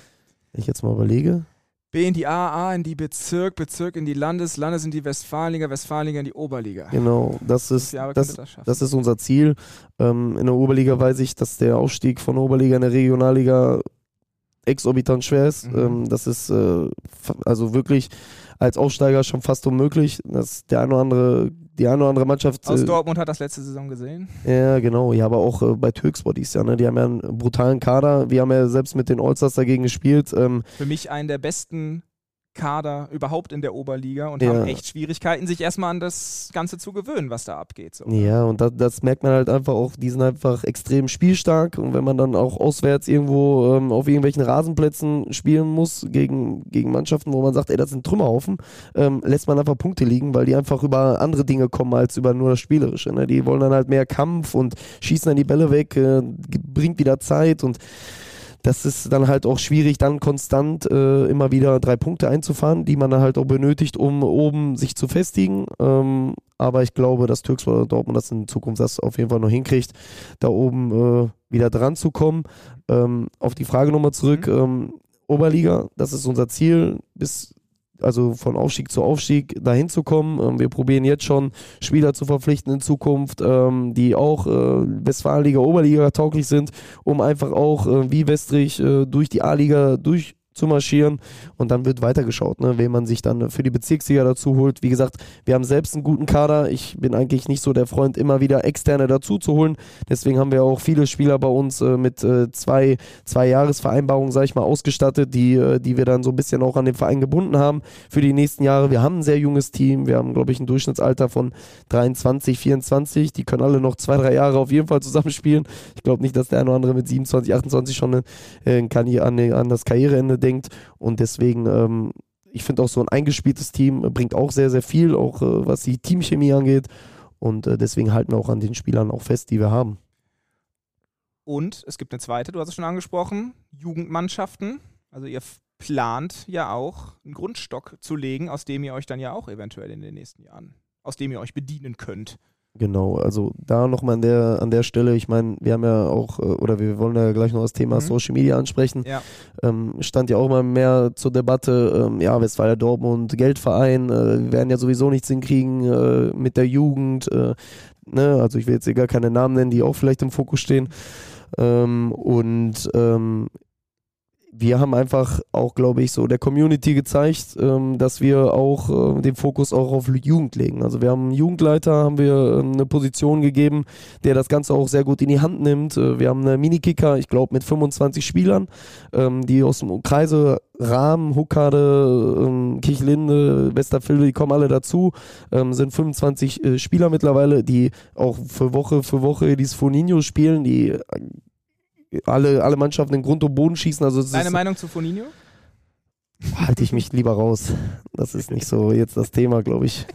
Wenn ich jetzt mal überlege. B in die A, A in die Bezirk, Bezirk in die Landes, Landes in die Westfalenliga, Westfalenliga in die Oberliga. Genau, das ist, das, das, ist unser Ziel. Ähm, in der Oberliga weiß ich, dass der Aufstieg von der Oberliga in der Regionalliga exorbitant schwer ist. Mhm. Ähm, das ist äh, also wirklich als Aufsteiger schon fast unmöglich. dass der eine oder andere, die eine oder andere Mannschaft. Aus äh, Dortmund hat das letzte Saison gesehen. Ja, genau. Ja, aber auch äh, bei Türksport dies Jahr. Ne? Die haben ja einen brutalen Kader. Wir haben ja selbst mit den Allstars dagegen gespielt. Ähm, Für mich einen der besten Kader überhaupt in der Oberliga und ja. haben echt Schwierigkeiten, sich erstmal an das Ganze zu gewöhnen, was da abgeht. So. Ja, und das, das, merkt man halt einfach auch, die sind einfach extrem spielstark und wenn man dann auch auswärts irgendwo ähm, auf irgendwelchen Rasenplätzen spielen muss gegen, gegen Mannschaften, wo man sagt, ey, das sind Trümmerhaufen, ähm, lässt man einfach Punkte liegen, weil die einfach über andere Dinge kommen als über nur das Spielerische. Ne? Die wollen dann halt mehr Kampf und schießen dann die Bälle weg, äh, bringt wieder Zeit und das ist dann halt auch schwierig, dann konstant äh, immer wieder drei Punkte einzufahren, die man dann halt auch benötigt, um oben sich zu festigen. Ähm, aber ich glaube, dass Türkspor Dortmund das in Zukunft das auf jeden Fall noch hinkriegt, da oben äh, wieder dran zu kommen. Ähm, auf die Frage nochmal zurück. Mhm. Ähm, Oberliga, das ist unser Ziel. Bis also von Aufstieg zu Aufstieg dahin zu kommen. Ähm, wir probieren jetzt schon Spieler zu verpflichten in Zukunft, ähm, die auch äh, Westfalenliga, Oberliga tauglich sind, um einfach auch äh, wie Westrich äh, durch die A-Liga durch zu marschieren und dann wird weitergeschaut, ne, wen man sich dann für die Bezirksliga dazu holt. Wie gesagt, wir haben selbst einen guten Kader. Ich bin eigentlich nicht so der Freund, immer wieder Externe dazu zu holen. Deswegen haben wir auch viele Spieler bei uns äh, mit äh, zwei, zwei Jahresvereinbarungen, sage ich mal, ausgestattet, die, äh, die wir dann so ein bisschen auch an den Verein gebunden haben für die nächsten Jahre. Wir haben ein sehr junges Team. Wir haben, glaube ich, ein Durchschnittsalter von 23, 24. Die können alle noch zwei, drei Jahre auf jeden Fall zusammenspielen. Ich glaube nicht, dass der eine oder andere mit 27, 28 schon äh, an, an das Karriereende denkt. Und deswegen, ähm, ich finde auch so ein eingespieltes Team bringt auch sehr, sehr viel, auch äh, was die Teamchemie angeht. Und äh, deswegen halten wir auch an den Spielern auch fest, die wir haben. Und es gibt eine zweite, du hast es schon angesprochen, Jugendmannschaften. Also ihr plant ja auch einen Grundstock zu legen, aus dem ihr euch dann ja auch eventuell in den nächsten Jahren, aus dem ihr euch bedienen könnt. Genau, also da nochmal an der, an der Stelle, ich meine, wir haben ja auch, äh, oder wir wollen ja gleich noch das Thema mhm. Social Media ansprechen. Ja. Ähm, stand ja auch mal mehr zur Debatte, ähm, ja, Westfalia Dortmund, Geldverein, äh, wir werden ja sowieso nichts hinkriegen äh, mit der Jugend. Äh, ne? Also ich will jetzt gar keine Namen nennen, die auch vielleicht im Fokus stehen. Ähm, und ähm, wir haben einfach auch, glaube ich, so der Community gezeigt, ähm, dass wir auch äh, den Fokus auch auf Jugend legen. Also wir haben einen Jugendleiter, haben wir äh, eine Position gegeben, der das Ganze auch sehr gut in die Hand nimmt. Äh, wir haben eine Minikicker, ich glaube, mit 25 Spielern, ähm, die aus dem Kreise Rahmen, Huckade, ähm, Kirchlinde, Westerfilde, die kommen alle dazu. Ähm, sind 25 äh, Spieler mittlerweile, die auch für Woche für Woche dieses Foninho spielen, die alle, alle Mannschaften in Grund und Boden schießen. Also Deine Meinung zu Foninho? Halte ich mich lieber raus. Das ist nicht so jetzt das Thema, glaube ich.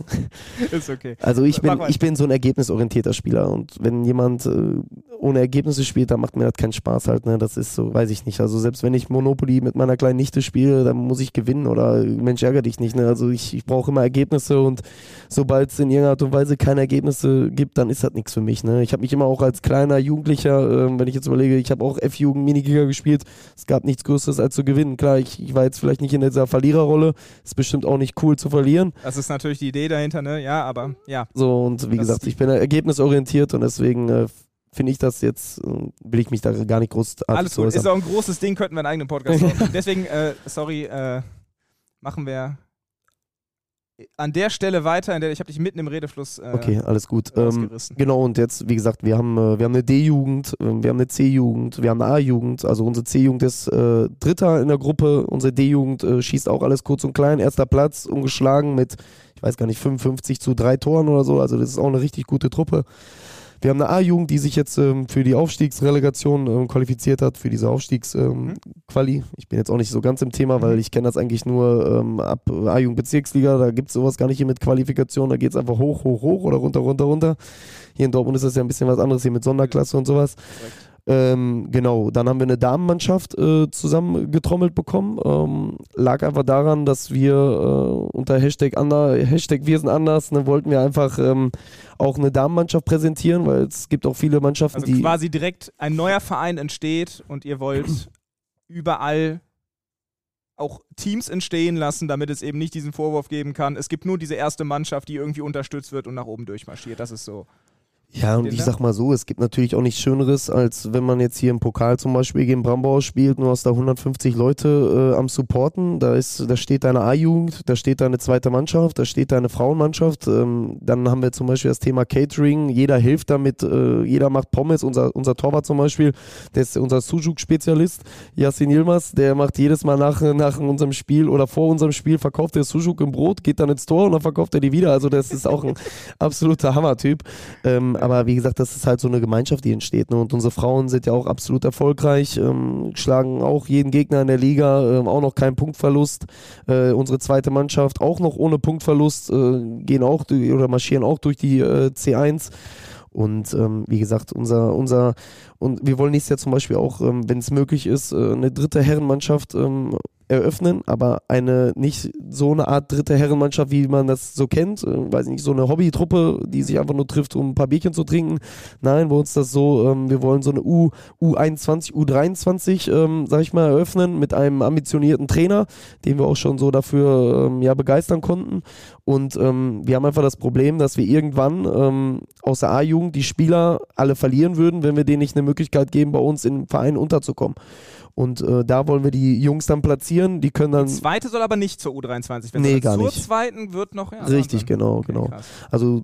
Ist okay. Also ich bin, ich bin so ein ergebnisorientierter Spieler und wenn jemand äh, ohne Ergebnisse spielt, dann macht mir das keinen Spaß halt. Ne? Das ist so, weiß ich nicht. Also selbst wenn ich Monopoly mit meiner kleinen Nichte spiele, dann muss ich gewinnen oder Mensch, ärgere dich nicht. Ne? Also ich, ich brauche immer Ergebnisse und sobald es in irgendeiner Art und Weise keine Ergebnisse gibt, dann ist das nichts für mich. Ne? Ich habe mich immer auch als kleiner Jugendlicher, äh, wenn ich jetzt überlege, ich habe auch F-Jugend Minigiga gespielt, es gab nichts Größeres als zu gewinnen. Klar, ich, ich war jetzt vielleicht nicht in dieser Verliererrolle, ist bestimmt auch nicht cool zu verlieren. Das ist natürlich die Idee dahinter, ne? Ja, aber ja. So, und wie das gesagt, ich bin ergebnisorientiert und deswegen äh, finde ich das jetzt, äh, will ich mich da gar nicht groß Alles gut, ist auch ein großes Ding, könnten wir einen eigenen Podcast machen. Deswegen, äh, sorry, äh, machen wir an der Stelle weiter, in der ich habe dich mitten im Redefluss. Äh, okay, alles gut. Ähm, genau, und jetzt, wie gesagt, wir haben, äh, wir haben eine D-Jugend, äh, wir haben eine C-Jugend, wir haben eine A-Jugend. Also unsere C-Jugend ist äh, Dritter in der Gruppe, unsere D-Jugend äh, schießt auch alles kurz und klein. Erster Platz, ungeschlagen mit, ich weiß gar nicht, 55 zu drei Toren oder so. Also das ist auch eine richtig gute Truppe. Wir haben eine A-Jugend, die sich jetzt ähm, für die Aufstiegsrelegation ähm, qualifiziert hat, für diese Aufstiegsquali. Ähm, mhm. Ich bin jetzt auch nicht so ganz im Thema, mhm. weil ich kenne das eigentlich nur ähm, ab A-Jugend Bezirksliga. Da gibt es sowas gar nicht hier mit Qualifikation. Da geht es einfach hoch, hoch, hoch oder runter, runter, runter. Hier in Dortmund ist das ja ein bisschen was anderes, hier mit Sonderklasse und sowas. Korrekt. Ähm, genau, dann haben wir eine Damenmannschaft äh, zusammengetrommelt bekommen. Ähm, lag einfach daran, dass wir äh, unter Hashtag, ander, Hashtag Wir sind anders, ne, wollten wir einfach ähm, auch eine Damenmannschaft präsentieren, weil es gibt auch viele Mannschaften, also die. quasi direkt ein neuer Verein entsteht und ihr wollt überall auch Teams entstehen lassen, damit es eben nicht diesen Vorwurf geben kann. Es gibt nur diese erste Mannschaft, die irgendwie unterstützt wird und nach oben durchmarschiert. Das ist so. Ja, und ich sag mal so, es gibt natürlich auch nichts Schöneres, als wenn man jetzt hier im Pokal zum Beispiel gegen Brambauer spielt, nur hast da 150 Leute äh, am Supporten, da ist, da steht deine A-Jugend, da steht deine zweite Mannschaft, da steht deine Frauenmannschaft, ähm, dann haben wir zum Beispiel das Thema Catering, jeder hilft damit, äh, jeder macht Pommes, unser, unser Torwart zum Beispiel, der ist unser Sujuk-Spezialist, Yassin Yilmaz, der macht jedes Mal nach, nach unserem Spiel oder vor unserem Spiel, verkauft der Sujuk im Brot, geht dann ins Tor und dann verkauft er die wieder, also das ist auch ein absoluter Hammertyp. Ähm, aber wie gesagt, das ist halt so eine Gemeinschaft, die entsteht. Ne? Und unsere Frauen sind ja auch absolut erfolgreich, ähm, schlagen auch jeden Gegner in der Liga, ähm, auch noch keinen Punktverlust. Äh, unsere zweite Mannschaft auch noch ohne Punktverlust, äh, gehen auch oder marschieren auch durch die äh, C1. Und ähm, wie gesagt, unser, unser, und wir wollen nächstes Jahr zum Beispiel auch, ähm, wenn es möglich ist, äh, eine dritte Herrenmannschaft ähm, eröffnen, aber eine nicht so eine Art dritte Herrenmannschaft, wie man das so kennt, äh, weiß nicht, so eine Hobbytruppe, die sich einfach nur trifft, um ein paar Bierchen zu trinken. Nein, bei uns das so, ähm, wir wollen so eine U, U21, U23, ähm, sag ich mal, eröffnen mit einem ambitionierten Trainer, den wir auch schon so dafür ähm, ja begeistern konnten. Und ähm, wir haben einfach das Problem, dass wir irgendwann ähm, aus der A-Jugend die Spieler alle verlieren würden, wenn wir denen nicht eine Möglichkeit geben, bei uns im Verein unterzukommen. Und äh, da wollen wir die Jungs dann platzieren. Die können dann. Die zweite soll aber nicht zur U23 werden. Nee, gar zur nicht. Zur zweiten wird noch. Ja, Richtig, genau, okay, genau. Krass. Also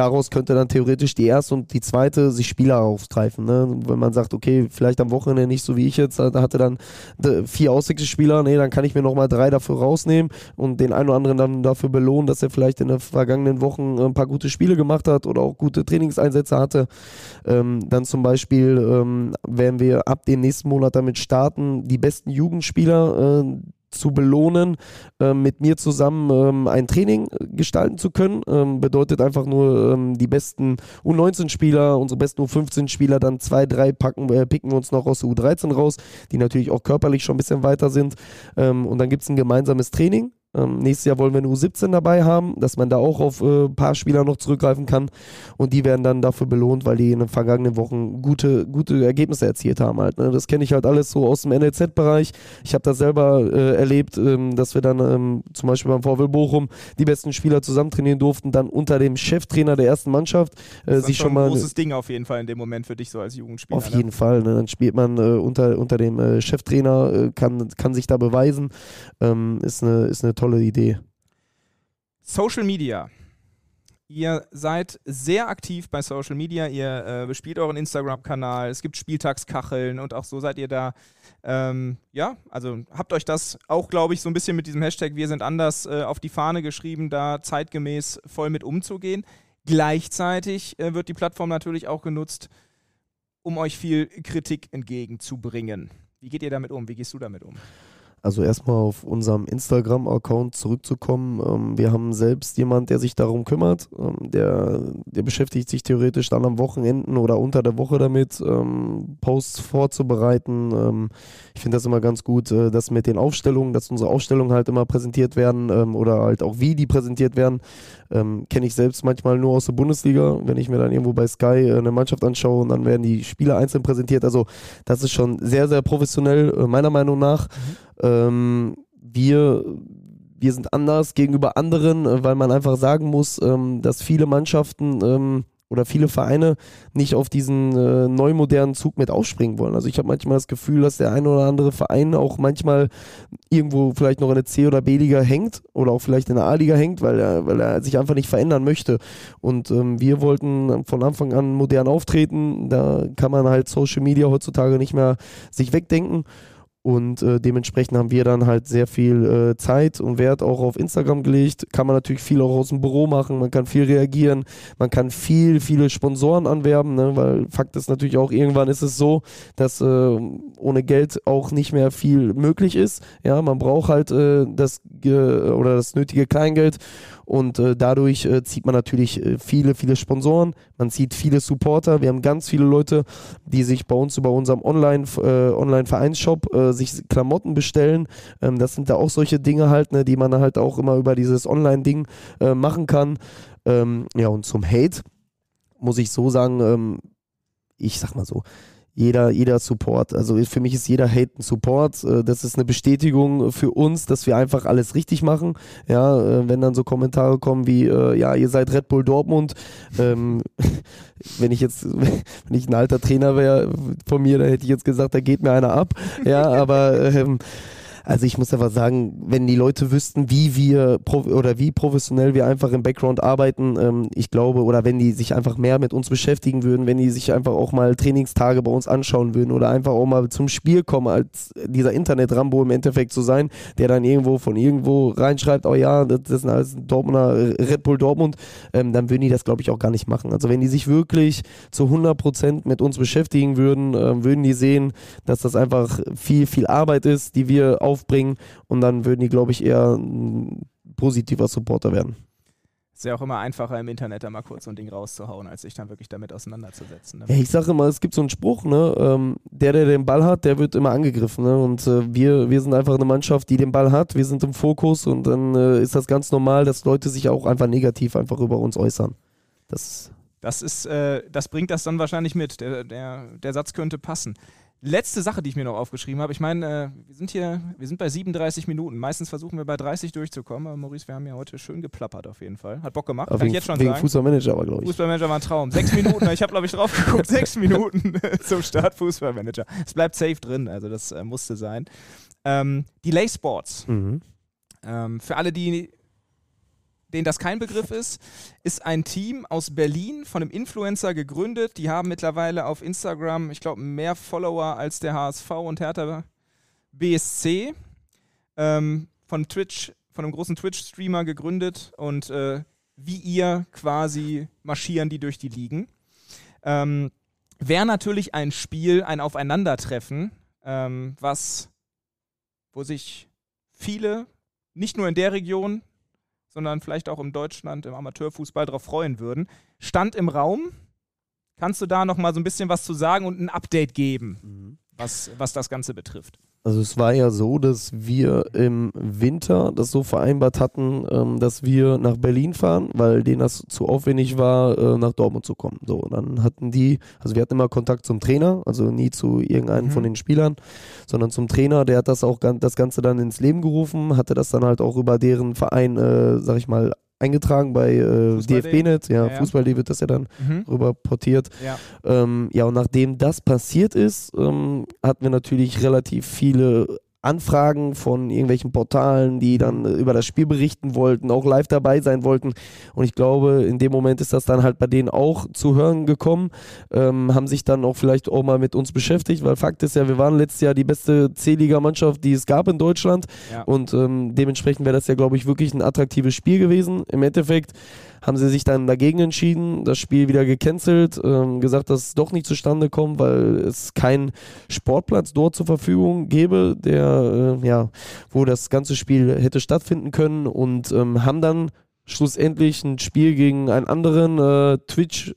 daraus könnte dann theoretisch die erste und die zweite sich Spieler aufgreifen. Ne? Wenn man sagt, okay, vielleicht am Wochenende nicht so wie ich jetzt, hatte dann vier Auswechselspieler, nee, dann kann ich mir nochmal drei dafür rausnehmen und den einen oder anderen dann dafür belohnen, dass er vielleicht in den vergangenen Wochen ein paar gute Spiele gemacht hat oder auch gute Trainingseinsätze hatte. Ähm, dann zum Beispiel ähm, werden wir ab dem nächsten Monat damit starten, die besten Jugendspieler, äh, zu belohnen, äh, mit mir zusammen ähm, ein Training gestalten zu können. Ähm, bedeutet einfach nur ähm, die besten U19-Spieler, unsere besten U15-Spieler, dann zwei, drei packen, äh, picken wir uns noch aus der U13 raus, die natürlich auch körperlich schon ein bisschen weiter sind. Ähm, und dann gibt es ein gemeinsames Training ähm, nächstes Jahr wollen wir eine U17 dabei haben, dass man da auch auf ein äh, paar Spieler noch zurückgreifen kann. Und die werden dann dafür belohnt, weil die in den vergangenen Wochen gute, gute Ergebnisse erzielt haben. Halt, ne? Das kenne ich halt alles so aus dem NLZ-Bereich. Ich habe das selber äh, erlebt, ähm, dass wir dann ähm, zum Beispiel beim VW Bochum die besten Spieler zusammen trainieren durften, dann unter dem Cheftrainer der ersten Mannschaft. Äh, das ist schon mal ein großes Ding auf jeden Fall in dem Moment für dich so als Jugendspieler. Auf ne? jeden Fall. Ne? Dann spielt man äh, unter, unter dem äh, Cheftrainer, äh, kann, kann sich da beweisen. Ähm, ist, eine, ist eine tolle Idee. Social Media. Ihr seid sehr aktiv bei Social Media. Ihr äh, bespielt euren Instagram-Kanal. Es gibt Spieltagskacheln und auch so seid ihr da. Ähm, ja, also habt euch das auch, glaube ich, so ein bisschen mit diesem Hashtag Wir sind anders äh, auf die Fahne geschrieben, da zeitgemäß voll mit umzugehen. Gleichzeitig äh, wird die Plattform natürlich auch genutzt, um euch viel Kritik entgegenzubringen. Wie geht ihr damit um? Wie gehst du damit um? Also erstmal auf unserem Instagram-Account zurückzukommen. Ähm, wir haben selbst jemand, der sich darum kümmert. Ähm, der, der beschäftigt sich theoretisch dann am Wochenenden oder unter der Woche damit, ähm, Posts vorzubereiten. Ich finde das immer ganz gut, äh, dass mit den Aufstellungen, dass unsere Aufstellungen halt immer präsentiert werden oder halt auch wie die präsentiert werden. Kenne ich selbst manchmal nur aus der Bundesliga, wenn ich mir dann irgendwo bei Sky äh, eine Mannschaft anschaue und dann werden die Spieler einzeln präsentiert. Also das ist schon sehr, sehr professionell, äh, meiner Meinung nach. Mhm ähm, wir, wir sind anders gegenüber anderen, äh, weil man einfach sagen muss, ähm, dass viele Mannschaften ähm, oder viele Vereine nicht auf diesen äh, neu modernen Zug mit aufspringen wollen. Also ich habe manchmal das Gefühl, dass der eine oder andere Verein auch manchmal irgendwo vielleicht noch in der C- oder B-Liga hängt oder auch vielleicht in der A-Liga hängt, weil er, weil er sich einfach nicht verändern möchte. Und ähm, wir wollten von Anfang an modern auftreten. Da kann man halt Social Media heutzutage nicht mehr sich wegdenken. Und äh, dementsprechend haben wir dann halt sehr viel äh, Zeit und Wert auch auf Instagram gelegt. Kann man natürlich viel auch aus dem Büro machen, man kann viel reagieren, man kann viel, viele Sponsoren anwerben, ne? weil Fakt ist natürlich auch, irgendwann ist es so, dass äh, ohne Geld auch nicht mehr viel möglich ist. Ja, man braucht halt äh, das oder das nötige Kleingeld und äh, dadurch äh, zieht man natürlich äh, viele, viele Sponsoren, man zieht viele Supporter. Wir haben ganz viele Leute, die sich bei uns über unserem Online, äh, Online-Vereinsshop äh, sich Klamotten bestellen. Ähm, das sind da auch solche Dinge halt, ne, die man halt auch immer über dieses Online-Ding äh, machen kann. Ähm, ja, und zum Hate muss ich so sagen, ähm, ich sag mal so, jeder, jeder Support. Also für mich ist jeder Hate ein Support. Äh, das ist eine Bestätigung für uns, dass wir einfach alles richtig machen. Ja, äh, wenn dann so Kommentare kommen wie, äh, ja, ihr seid Red Bull Dortmund. Ähm, wenn ich jetzt, wenn ich ein alter Trainer wäre von mir, dann hätte ich jetzt gesagt, da geht mir einer ab. Ja, aber ähm, also ich muss einfach sagen, wenn die Leute wüssten, wie wir oder wie professionell wir einfach im Background arbeiten, ähm, ich glaube, oder wenn die sich einfach mehr mit uns beschäftigen würden, wenn die sich einfach auch mal Trainingstage bei uns anschauen würden oder einfach auch mal zum Spiel kommen, als dieser Internet-Rambo im Endeffekt zu sein, der dann irgendwo von irgendwo reinschreibt, oh ja, das, ist ein Dortmunder Red Bull Dortmund, ähm, dann würden die das, glaube ich, auch gar nicht machen. Also wenn die sich wirklich zu 100% mit uns beschäftigen würden, äh, würden die sehen, dass das einfach viel, viel Arbeit ist, die wir auf aufbringen und dann würden die, glaube ich, eher ein positiver Supporter werden. Ist ja auch immer einfacher im Internet da mal kurz so ein Ding rauszuhauen, als sich dann wirklich damit auseinanderzusetzen. Ne? Ja, ich sage immer, es gibt so einen Spruch, ne? Ähm, der, der den Ball hat, der wird immer angegriffen. Ne? Und äh, wir, wir sind einfach eine Mannschaft, die den Ball hat, wir sind im Fokus und dann äh, ist das ganz normal, dass Leute sich auch einfach negativ einfach über uns äußern. Das, das ist, äh, das bringt das dann wahrscheinlich mit. Der, der, der Satz könnte passen. Letzte Sache, die ich mir noch aufgeschrieben habe. Ich meine, äh, wir sind hier, wir sind bei 37 Minuten. Meistens versuchen wir bei 30 durchzukommen. Aber Maurice, wir haben ja heute schön geplappert auf jeden Fall. Hat Bock gemacht. Kann wegen, ich jetzt schon wegen sagen. Fußballmanager aber, glaube ich. Fußballmanager war ein Traum. Sechs Minuten, ich habe, glaube ich, drauf geguckt. Sechs Minuten zum Start Fußballmanager. Es bleibt safe drin, also das äh, musste sein. Ähm, Delay Sports. Mhm. Ähm, für alle, die denen das kein Begriff ist, ist ein Team aus Berlin von einem Influencer gegründet. Die haben mittlerweile auf Instagram, ich glaube, mehr Follower als der HSV und Hertha BSC. Ähm, von Twitch, von einem großen Twitch-Streamer gegründet und äh, wie ihr quasi marschieren die durch die Ligen. Ähm, Wäre natürlich ein Spiel, ein Aufeinandertreffen, ähm, was, wo sich viele, nicht nur in der Region, sondern vielleicht auch in Deutschland im Amateurfußball darauf freuen würden. Stand im Raum. Kannst du da noch mal so ein bisschen was zu sagen und ein Update geben, mhm. was, was das Ganze betrifft? Also es war ja so, dass wir im Winter das so vereinbart hatten, ähm, dass wir nach Berlin fahren, weil denen das zu aufwendig war, äh, nach Dortmund zu kommen. So, und dann hatten die, also wir hatten immer Kontakt zum Trainer, also nie zu irgendeinem mhm. von den Spielern, sondern zum Trainer, der hat das auch das Ganze dann ins Leben gerufen, hatte das dann halt auch über deren Verein, äh, sag ich mal, eingetragen bei äh, DFB-Net, ja, ja, Fußball.de wird das ja dann mhm. rüber portiert. Ja. Ähm, ja, und nachdem das passiert ist, ähm, hatten wir natürlich relativ viele Anfragen von irgendwelchen Portalen, die dann über das Spiel berichten wollten, auch live dabei sein wollten. Und ich glaube, in dem Moment ist das dann halt bei denen auch zu hören gekommen, ähm, haben sich dann auch vielleicht auch mal mit uns beschäftigt, weil Fakt ist ja, wir waren letztes Jahr die beste C-Liga-Mannschaft, die es gab in Deutschland. Ja. Und ähm, dementsprechend wäre das ja, glaube ich, wirklich ein attraktives Spiel gewesen. Im Endeffekt haben sie sich dann dagegen entschieden, das Spiel wieder gecancelt, ähm, gesagt, dass es doch nicht zustande kommt, weil es keinen Sportplatz dort zur Verfügung gäbe, der äh, ja, wo das ganze Spiel hätte stattfinden können. Und ähm, haben dann schlussendlich ein Spiel gegen einen anderen äh, Twitch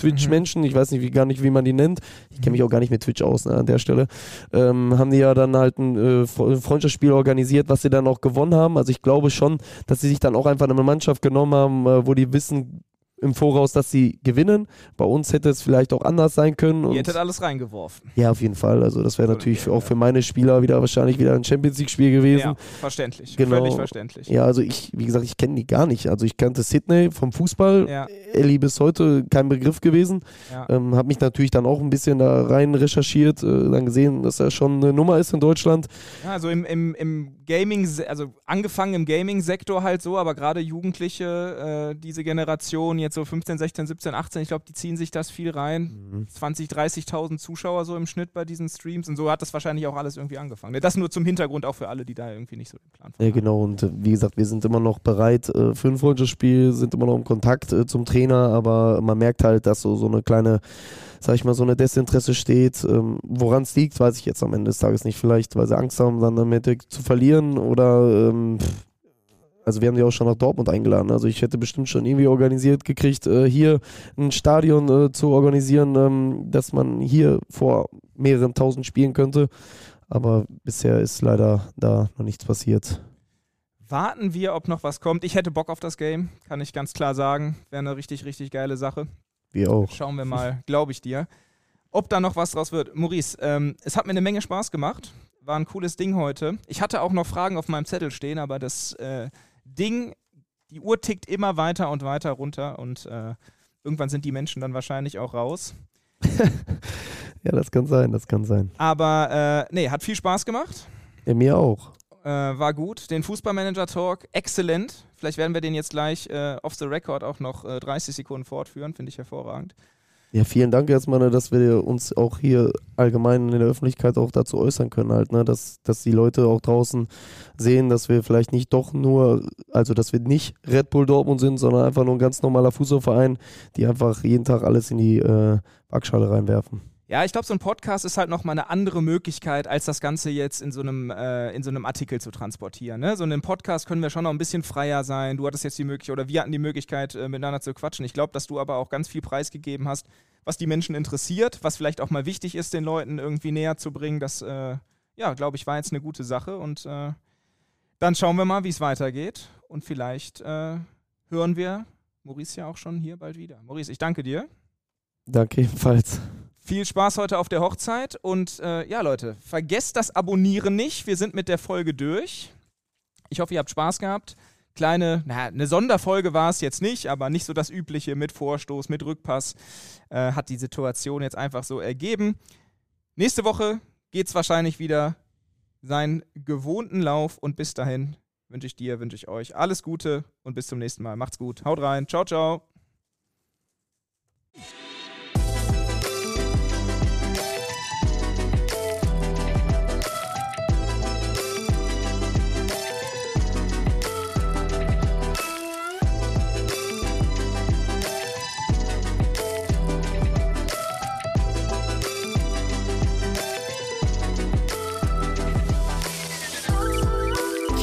Twitch-Menschen, ich weiß nicht, wie, gar nicht, wie man die nennt. Ich kenne mich auch gar nicht mit Twitch aus ne, an der Stelle. Ähm, haben die ja dann halt ein äh, Freundschaftsspiel organisiert, was sie dann auch gewonnen haben. Also ich glaube schon, dass sie sich dann auch einfach eine Mannschaft genommen haben, äh, wo die wissen, im Voraus, dass sie gewinnen. Bei uns hätte es vielleicht auch anders sein können. Ihr hättet alles reingeworfen. Ja, auf jeden Fall. Also das wäre natürlich ja, auch für meine Spieler wieder wahrscheinlich wieder ein Champions League-Spiel gewesen. Ja, verständlich. Genau. Völlig verständlich. Ja, also ich, wie gesagt, ich kenne die gar nicht. Also ich kannte Sydney vom Fußball. Ja. Ellie bis heute kein Begriff gewesen. Ja. Ähm, habe mich natürlich dann auch ein bisschen da rein recherchiert, äh, dann gesehen, dass er schon eine Nummer ist in Deutschland. Ja, also im, im, im Gaming, also angefangen im Gaming-Sektor halt so, aber gerade Jugendliche, äh, diese Generation jetzt so 15, 16, 17, 18, ich glaube, die ziehen sich das viel rein. Mhm. 20, 30.000 Zuschauer so im Schnitt bei diesen Streams und so hat das wahrscheinlich auch alles irgendwie angefangen. Das nur zum Hintergrund auch für alle, die da irgendwie nicht so den Plan haben. Ja, genau. Und äh, wie gesagt, wir sind immer noch bereit äh, für ein Freundschaftsspiel, sind immer noch im Kontakt äh, zum Trainer, aber man merkt halt, dass so, so eine kleine sag ich mal, so eine Desinteresse steht. Ähm, Woran es liegt, weiß ich jetzt am Ende des Tages nicht. Vielleicht, weil sie Angst haben, dann damit zu verlieren oder ähm, also wir haben die auch schon nach Dortmund eingeladen. Also ich hätte bestimmt schon irgendwie organisiert gekriegt, äh, hier ein Stadion äh, zu organisieren, ähm, dass man hier vor mehreren tausend spielen könnte. Aber bisher ist leider da noch nichts passiert. Warten wir, ob noch was kommt. Ich hätte Bock auf das Game, kann ich ganz klar sagen. Wäre eine richtig, richtig geile Sache. Wir auch. Schauen wir mal, glaube ich dir. Ob da noch was draus wird. Maurice, ähm, es hat mir eine Menge Spaß gemacht. War ein cooles Ding heute. Ich hatte auch noch Fragen auf meinem Zettel stehen, aber das äh, Ding, die Uhr tickt immer weiter und weiter runter und äh, irgendwann sind die Menschen dann wahrscheinlich auch raus. ja, das kann sein, das kann sein. Aber äh, nee, hat viel Spaß gemacht. Ja, mir auch. Äh, war gut. Den Fußballmanager-Talk, exzellent. Vielleicht werden wir den jetzt gleich äh, off the record auch noch 30 äh, Sekunden fortführen, finde ich hervorragend. Ja, vielen Dank erstmal, ne, dass wir uns auch hier allgemein in der Öffentlichkeit auch dazu äußern können, halt, ne, dass, dass die Leute auch draußen sehen, dass wir vielleicht nicht doch nur, also dass wir nicht Red Bull Dortmund sind, sondern einfach nur ein ganz normaler Fußballverein, die einfach jeden Tag alles in die äh, Waagschale reinwerfen. Ja, ich glaube, so ein Podcast ist halt nochmal eine andere Möglichkeit, als das Ganze jetzt in so einem, äh, in so einem Artikel zu transportieren. Ne? So in einem Podcast können wir schon noch ein bisschen freier sein. Du hattest jetzt die Möglichkeit, oder wir hatten die Möglichkeit, äh, miteinander zu quatschen. Ich glaube, dass du aber auch ganz viel preisgegeben hast, was die Menschen interessiert, was vielleicht auch mal wichtig ist, den Leuten irgendwie näher zu bringen. Das, äh, ja, glaube ich, war jetzt eine gute Sache. Und äh, dann schauen wir mal, wie es weitergeht. Und vielleicht äh, hören wir Maurice ja auch schon hier bald wieder. Maurice, ich danke dir. Danke ebenfalls. Viel Spaß heute auf der Hochzeit und äh, ja, Leute, vergesst das Abonnieren nicht. Wir sind mit der Folge durch. Ich hoffe, ihr habt Spaß gehabt. Kleine, na, eine Sonderfolge war es jetzt nicht, aber nicht so das Übliche mit Vorstoß, mit Rückpass. Äh, hat die Situation jetzt einfach so ergeben. Nächste Woche geht es wahrscheinlich wieder seinen gewohnten Lauf und bis dahin wünsche ich dir, wünsche ich euch alles Gute und bis zum nächsten Mal. Macht's gut. Haut rein. Ciao, ciao.